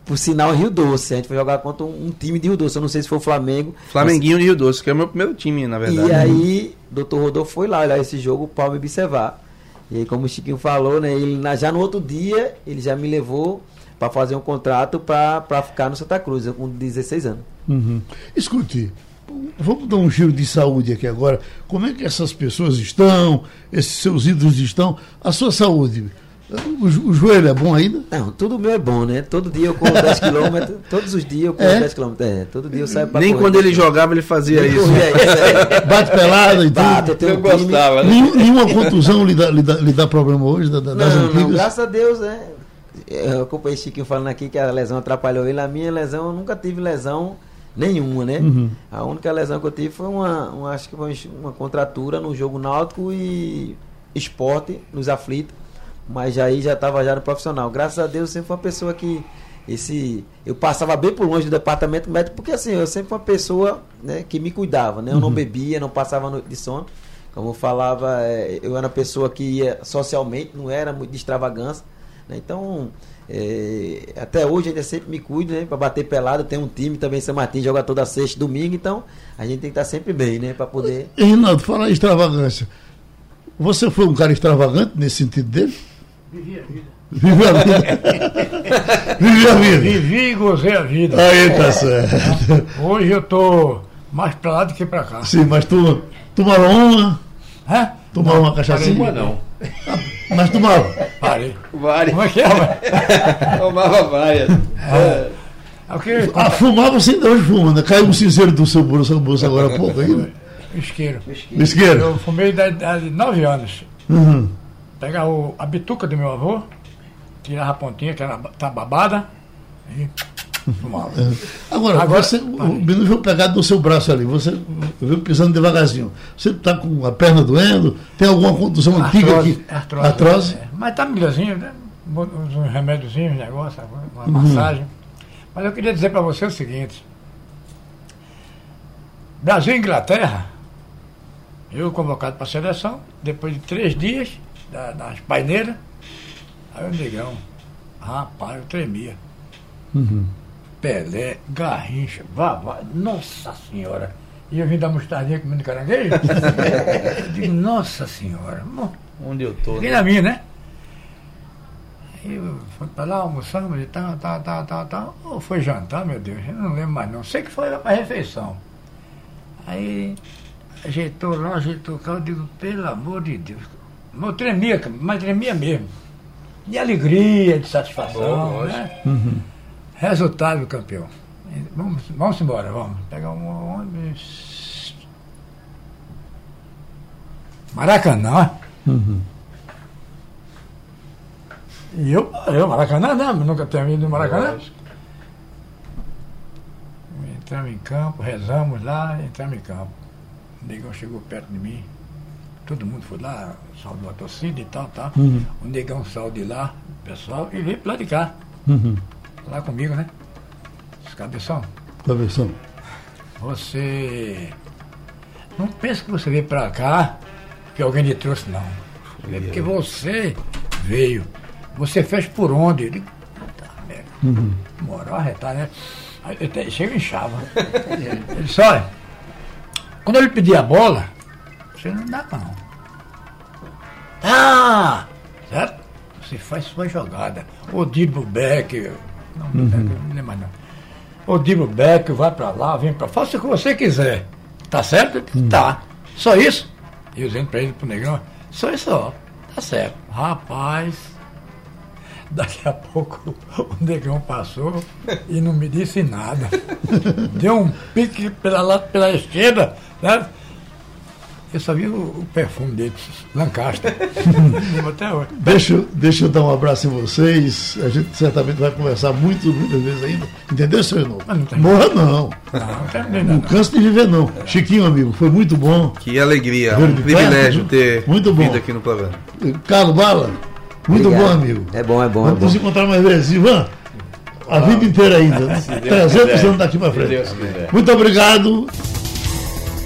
por sinal, Rio Doce. A gente foi jogar contra um, um time de Rio Doce. Eu não sei se foi o Flamengo. Flamenguinho de Rio Doce, que é o meu primeiro time, na verdade. E aí, Dr. Rodolfo foi lá olhar esse jogo para me observar. E aí, como o Chiquinho falou, né? Ele, já no outro dia, ele já me levou para fazer um contrato para ficar no Santa Cruz, eu com 16 anos. Uhum. Escute, vamos dar um giro de saúde aqui agora. Como é que essas pessoas estão? Esses seus ídolos estão? A sua saúde? O, jo- o joelho é bom ainda? Não, tudo meu é bom, né? Todo dia eu corro 10 km, todos os dias eu corro É? 10 km. É, todo dia eu saio pra Nem correr. quando ele jogava ele fazia Nem isso. corria isso, é. Bate pelada e eu tudo? tenho Eu um time- gostava, né? Nenhum- nenhuma contusão lhe dá, lhe dá, lhe dá problema hoje da- da- das Não, não, antigas? graças a Deus, né? Eu acompanhei Chiquinho falando aqui que a lesão atrapalhou ele. A minha lesão, eu nunca tive lesão nenhuma, né? Uhum. A única lesão que eu tive foi uma, uma- acho que foi uma contratura no jogo náutico e esporte, nos aflitos. Mas aí já estava já no profissional. Graças a Deus, eu sempre fui uma pessoa que. Esse, eu passava bem por longe do departamento médico, porque assim, eu sempre fui uma pessoa né, que me cuidava, né? Eu não bebia, não passava noite de sono. Como eu falava, é, eu era uma pessoa que ia socialmente, não era muito de extravagância. né? Então, é, até hoje ainda sempre me cuido, né? Para bater pelado, tem um time também, São Martin joga toda sexta domingo, então a gente tem que estar sempre bem, né? Para poder. E, Rinaldo, fala em extravagância. Você foi um cara extravagante nesse sentido dele? Vivi a vida. Viveu a vida. Viveu a vida. Vivi e gozei a vida. Aí tá certo. Hoje eu tô mais pra lá do que pra cá. Sim, mas tu tomaram uma, Hã? tomaram uma cachaçinha? Uma não. Mas tomaram. Parei. Várias. Como é que é? Tomava várias. É. É? Ah, fumar você ainda hoje fuma, né? Caiu um cinzeiro do seu bolso, seu bolso agora há pouco ainda. Isqueiro. Isqueiro. Eu fumei idade de 9 anos. Uhum. Pegar o, a bituca do meu avô, tirava a pontinha, que era tá babada, e fumava. Agora, Agora- você, o menino veio pegado no seu braço ali, você veio pisando devagarzinho. Você está com a perna doendo? Tem alguma contusão antiga aqui? artrose. Artrose? É, mas tá melhorzinho, né? uns uns remédiozinhos, um negócio, uma Uhum. massagem. Mas eu queria dizer para você o seguinte. Brasil e Inglaterra, eu convocado para a seleção, depois de três dias da- das paineiras, aí o negão, rapaz, eu tremia. Uhum. Pelé, Garrincha, Vavá, nossa senhora. E eu vim da mostardinha comendo caranguejo? eu digo, nossa senhora, bom, Onde eu tô? Fiquei né? na minha, né? Aí eu fui pra lá, almoçamos e tal, tal, tal, tal, tal. Ou foi jantar, meu Deus, eu não lembro mais não. Sei que foi pra refeição. Aí ajeitou lá, ajeitou cá, eu digo, pelo amor de Deus. Eu tremia, mas tremia mesmo. De alegria, de satisfação, Bom, né? Resultado, campeão. Vamos, vamos embora, vamos. Pegar um ônibus. Maracanã. Uhum. E eu, eu, Maracanã, né? Nunca tinha ido no Maracanã. Lógico. Entramos em campo, rezamos lá, entramos em campo. O negão chegou perto de mim. Todo mundo foi lá, saudou a torcida e tal, tal. Uhum. O negão saiu de lá, o pessoal, e veio pra lá de cá. Uhum. Lá comigo, né? Cabeção, Cabeção. você. Não pensa que você veio pra cá, que alguém lhe trouxe, não. É porque você veio. Você fez por onde? Eu digo, puta merda. Uhum. Moral arretar, né? Aí eu te- chega e inchava. Ele disse, olha, quando ele pedir a bola, você não dá não. Ah! Certo? Você faz sua jogada. O Dibro Beck, não, não lembro mais não. O Dibro Beck vai pra lá, vem pra faça o que você quiser. Tá certo? Tá. Só isso? E eu dizendo pra ele, pro negão, só isso, ó. Tá certo. Rapaz, daqui a pouco o negão passou e não me disse nada. Deu um pique pela, lá, pela esquerda, né? Eu só vi o, o perfume dele, Lancaster. Até hoje. Deixa, deixa eu dar um abraço em vocês. A gente certamente vai conversar muito, muitas vezes ainda. Entendeu, seu irmão? Não Morra não. Não, não, canso de viver, não. Chiquinho, amigo, foi muito bom. Que alegria, um privilégio ter muito bom. vindo aqui no programa. Carlos Bala, muito Obrigado. bom, amigo. É bom, é bom. Vamos é nos bom. encontrar mais vezes. Ivan, a ah, vida inteira ainda, né? 300 anos daqui para frente. Muito obrigado.